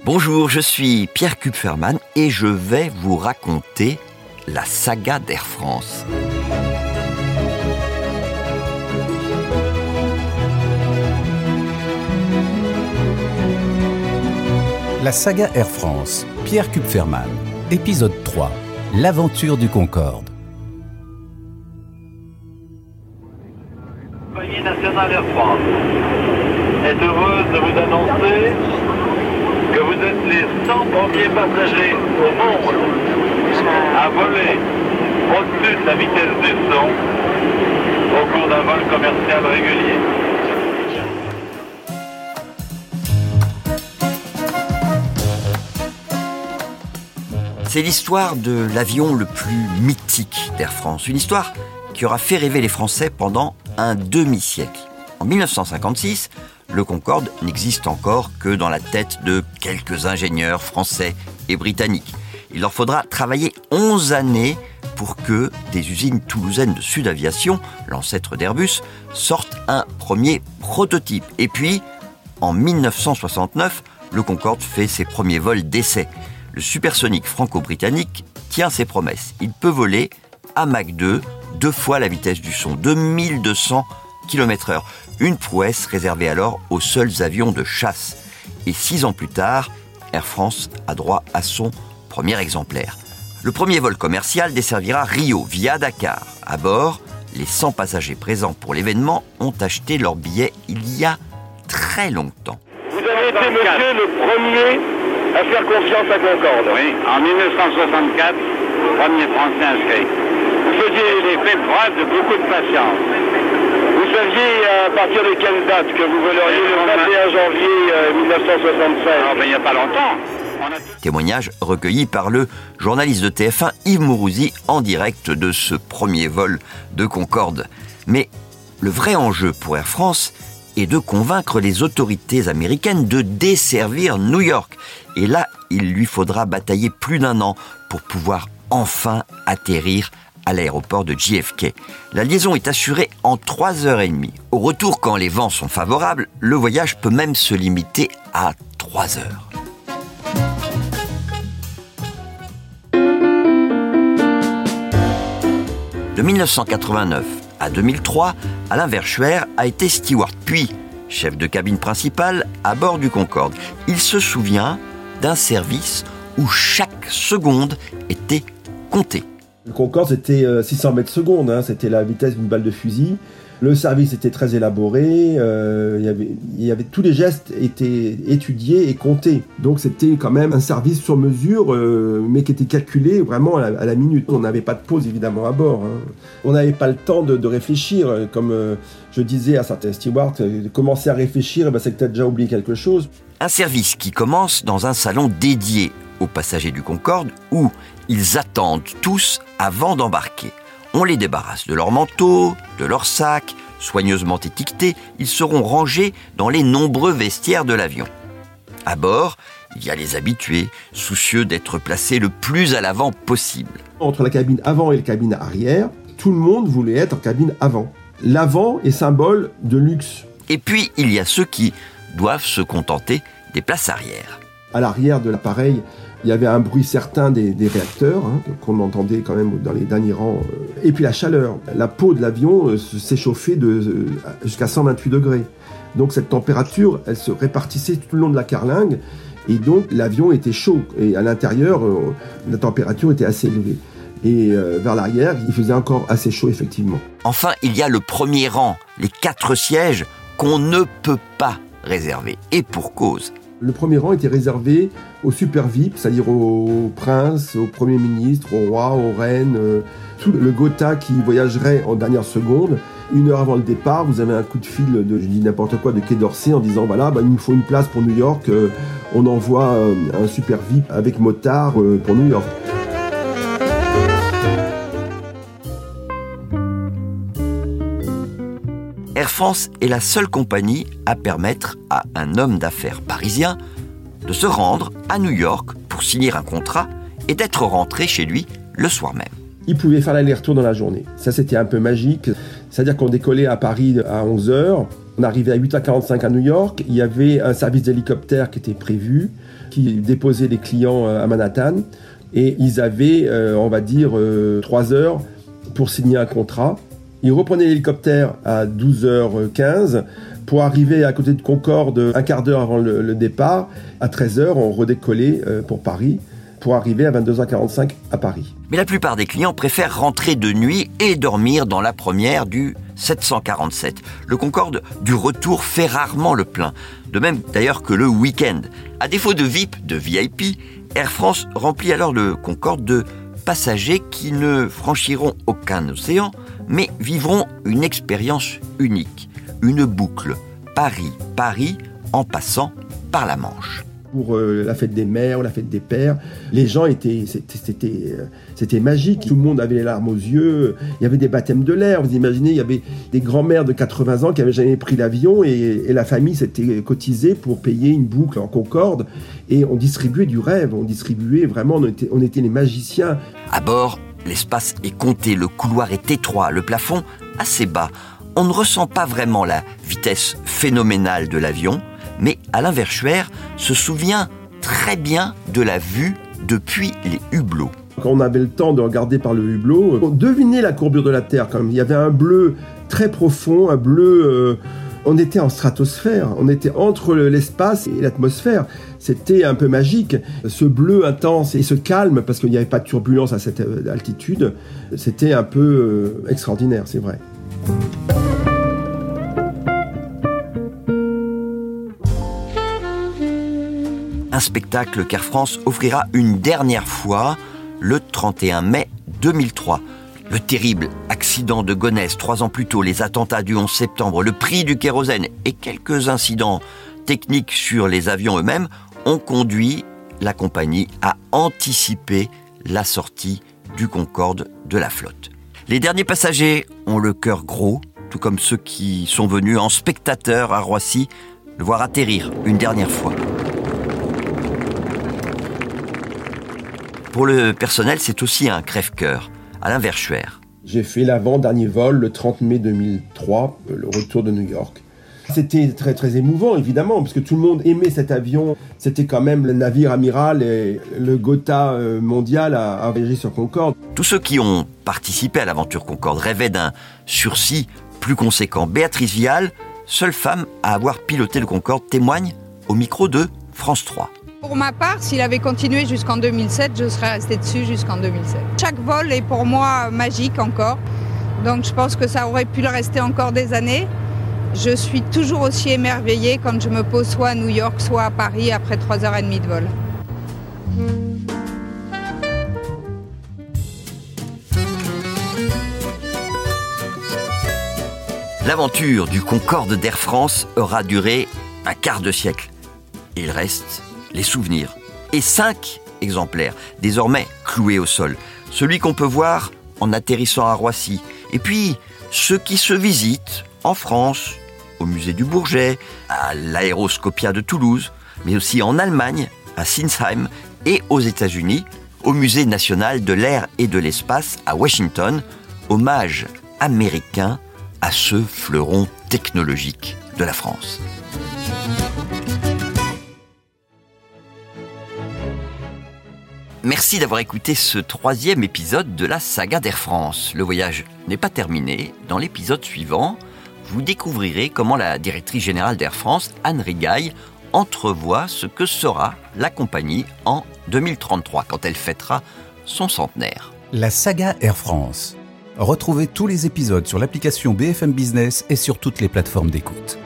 Bonjour, je suis Pierre Kupferman et je vais vous raconter la saga d'Air France. La saga Air France, Pierre Kupferman, épisode 3, l'aventure du Concorde. Compagnie nationale Air France est heureuse de vous annoncer que vous êtes les 100 premiers passagers au monde à voler au-dessus de la vitesse du son au cours d'un vol commercial régulier. C'est l'histoire de l'avion le plus mythique d'Air France, une histoire qui aura fait rêver les Français pendant un demi-siècle. En 1956, le Concorde n'existe encore que dans la tête de quelques ingénieurs français et britanniques. Il leur faudra travailler 11 années pour que des usines toulousaines de Sud Aviation, l'ancêtre d'Airbus, sortent un premier prototype. Et puis, en 1969, le Concorde fait ses premiers vols d'essai. Le supersonique franco-britannique tient ses promesses. Il peut voler à Mach 2, deux fois la vitesse du son, 2200 km/h. Une prouesse réservée alors aux seuls avions de chasse. Et six ans plus tard, Air France a droit à son premier exemplaire. Le premier vol commercial desservira Rio via Dakar. À bord, les 100 passagers présents pour l'événement ont acheté leur billet il y a très longtemps. Vous avez été, monsieur, le premier à faire confiance à Concorde. Oui, en 1964, premier Français inscrit. Vous faisiez les faits preuve de beaucoup de patience. Partir de quelle date que vous voleriez le 21 janvier euh, 1976 Ah, ben, il n'y a pas longtemps. A Témoignage recueilli par le journaliste de TF1 Yves Mourouzi en direct de ce premier vol de Concorde. Mais le vrai enjeu pour Air France est de convaincre les autorités américaines de desservir New York. Et là, il lui faudra batailler plus d'un an pour pouvoir enfin atterrir à l'aéroport de JFK. La liaison est assurée en 3 heures et demie. Au retour, quand les vents sont favorables, le voyage peut même se limiter à 3 heures. De 1989 à 2003, Alain Verschuer a été steward puis chef de cabine principale à bord du Concorde. Il se souvient d'un service où chaque seconde était comptée. Le Concorde, c'était euh, 600 mètres secondes, hein, c'était la vitesse d'une balle de fusil. Le service était très élaboré, euh, il avait, tous les gestes étaient étudiés et comptés. Donc c'était quand même un service sur mesure, euh, mais qui était calculé vraiment à la, minute. On n'avait pas de pause évidemment à bord. hein. On n'avait pas le temps de, réfléchir, euh, comme euh, je disais à certains stewards, euh, commencer à réfléchir, eh ben, c'est que tu déjà oublié quelque chose. Un service qui commence dans un salon dédié aux passagers du Concorde où ils attendent tous avant d'embarquer. On les débarrasse de leurs manteaux, de leurs sacs, soigneusement étiquetés, ils seront rangés dans les nombreux vestiaires de l'avion. À bord, il y a les habitués, soucieux d'être placés le plus à l'avant possible. Entre la cabine avant et la cabine arrière, tout le monde voulait être en cabine avant. L'avant est symbole de luxe. Et puis, il y a ceux qui doivent se contenter des places arrière. À l'arrière de l'appareil, il y avait un bruit certain des, réacteurs, hein, qu'on entendait quand même dans les derniers rangs. euh. Et puis la chaleur. La peau de l'avion euh, s'échauffait de, euh, jusqu'à 128 degrés. Donc cette température, elle se répartissait tout le long de la carlingue. Et donc l'avion était chaud. Et à l'intérieur, la température était assez élevée. Et vers l'arrière, il faisait encore assez chaud, effectivement. Enfin, il y a le premier rang, les quatre sièges qu'on ne peut pas réserver. Et pour cause. Le premier rang était réservé aux super VIP, c'est-à-dire aux princes, aux premiers ministres, aux rois, aux reines, euh, le Gotha qui voyagerait en dernière seconde. Une heure avant le départ, vous avez un coup de fil de, je dis n'importe quoi, de Quai d'Orsay en disant voilà, bah, il nous faut une place pour New York, euh, on envoie euh, un super VIP avec motard pour New York. Air France est la seule compagnie à permettre à un homme d'affaires parisien de se rendre à New York pour signer un contrat et d'être rentré chez lui le soir même. Il pouvait faire l'aller-retour dans la journée. Ça, c'était un peu magique. C'est-à-dire qu'on décollait à Paris à 11h. On arrivait à 8h45 à New York. Il y avait un service d'hélicoptère qui était prévu, qui déposait les clients euh, à Manhattan. Et ils avaient, euh, on va dire, 3 heures pour signer un contrat. Ils reprenaient l'hélicoptère à 12h15 pour arriver à côté de Concorde un quart d'heure avant le, départ. À 13h, on redécollait pour Paris pour arriver à 22h45 à Paris. Mais la plupart des clients préfèrent rentrer de nuit et dormir dans la première du 747. Le Concorde du retour fait rarement le plein. De même d'ailleurs que le week-end. À défaut de VIP, de VIP, Air France remplit alors le Concorde de passagers qui ne franchiront aucun océan, mais vivront une expérience unique, une boucle Paris-Paris en passant par la Manche pour euh, la fête des mères ou la fête des pères. Les gens étaient, c'était, euh, c'était magique. Tout le monde avait les larmes aux yeux. Il y avait des baptêmes de l'air. Vous imaginez, il y avait des grands-mères de 80 ans qui avaient jamais pris l'avion et, la famille s'était cotisée pour payer une boucle en Concorde. Et on distribuait du rêve. On distribuait vraiment. On était, on était les magiciens. À bord, l'espace est compté. Le couloir est étroit. Le plafond assez bas. On ne ressent pas vraiment la vitesse phénoménale de l'avion mais Alain Verschuer se souvient très bien de la vue depuis les hublots. Quand on avait le temps de regarder par le hublot, on devinait la courbure de la Terre quand même. Il y avait un bleu très profond, un bleu... Euh, on était en stratosphère, on était entre l'espace et l'atmosphère. C'était un peu magique. Ce bleu intense et ce calme, parce qu'il n'y avait pas de turbulence à cette euh, altitude, c'était un peu euh, extraordinaire, c'est vrai. un spectacle qu'Air France offrira une dernière fois le 31 mai 2003. Le terrible accident de Gonesse trois ans plus tôt, les attentats du 11 septembre, le prix du kérosène et quelques incidents techniques sur les avions eux-mêmes ont conduit la compagnie à anticiper la sortie du Concorde de la flotte. Les derniers passagers ont le cœur gros, tout comme ceux qui sont venus en spectateur à Roissy le voir atterrir une dernière fois. Pour le personnel, c'est aussi un crève-cœur. Alain Verschuer. J'ai fait l'avant-dernier vol le 30 mai 2003, euh, le retour de New York. C'était très très émouvant évidemment parce que tout le monde aimait cet avion. C'était quand même le navire amiral et le Gotha euh, mondial à, à sur Concorde. Tous ceux qui ont participé à l'aventure Concorde rêvaient d'un sursis plus conséquent. Béatrice Vial, seule femme à avoir piloté le Concorde, témoigne au micro de France 3. Pour ma part, s'il avait continué jusqu'en 2007, je serais restée dessus jusqu'en 2007. Chaque vol est pour moi magique encore. Donc je pense que ça aurait pu le rester encore des années. Je suis toujours aussi émerveillée quand je me pose soit à New York, soit à Paris après 3h30 de vol. L'aventure du Concorde d'Air France aura duré un quart de siècle. Il reste les souvenirs. Et cinq exemplaires, désormais cloués au sol. Celui qu'on peut voir en atterrissant à Roissy. Et puis, ceux qui se visitent en France, au musée du Bourget, à l'Aéroscopia de Toulouse, mais aussi en Allemagne, à Sinsheim, et aux États-Unis, au Musée national de l'air et de l'espace à Washington, hommage américain à ce fleuron technologique de la France. Merci d'avoir écouté ce troisième épisode de la saga d'Air France. Le voyage n'est pas terminé. Dans l'épisode suivant, vous découvrirez comment la directrice générale d'Air France, Anne Rigaille, entrevoit ce que sera la compagnie en 2033, quand elle fêtera son centenaire. La saga Air France. Retrouvez tous les épisodes sur l'application BFM Business et sur toutes les plateformes d'écoute.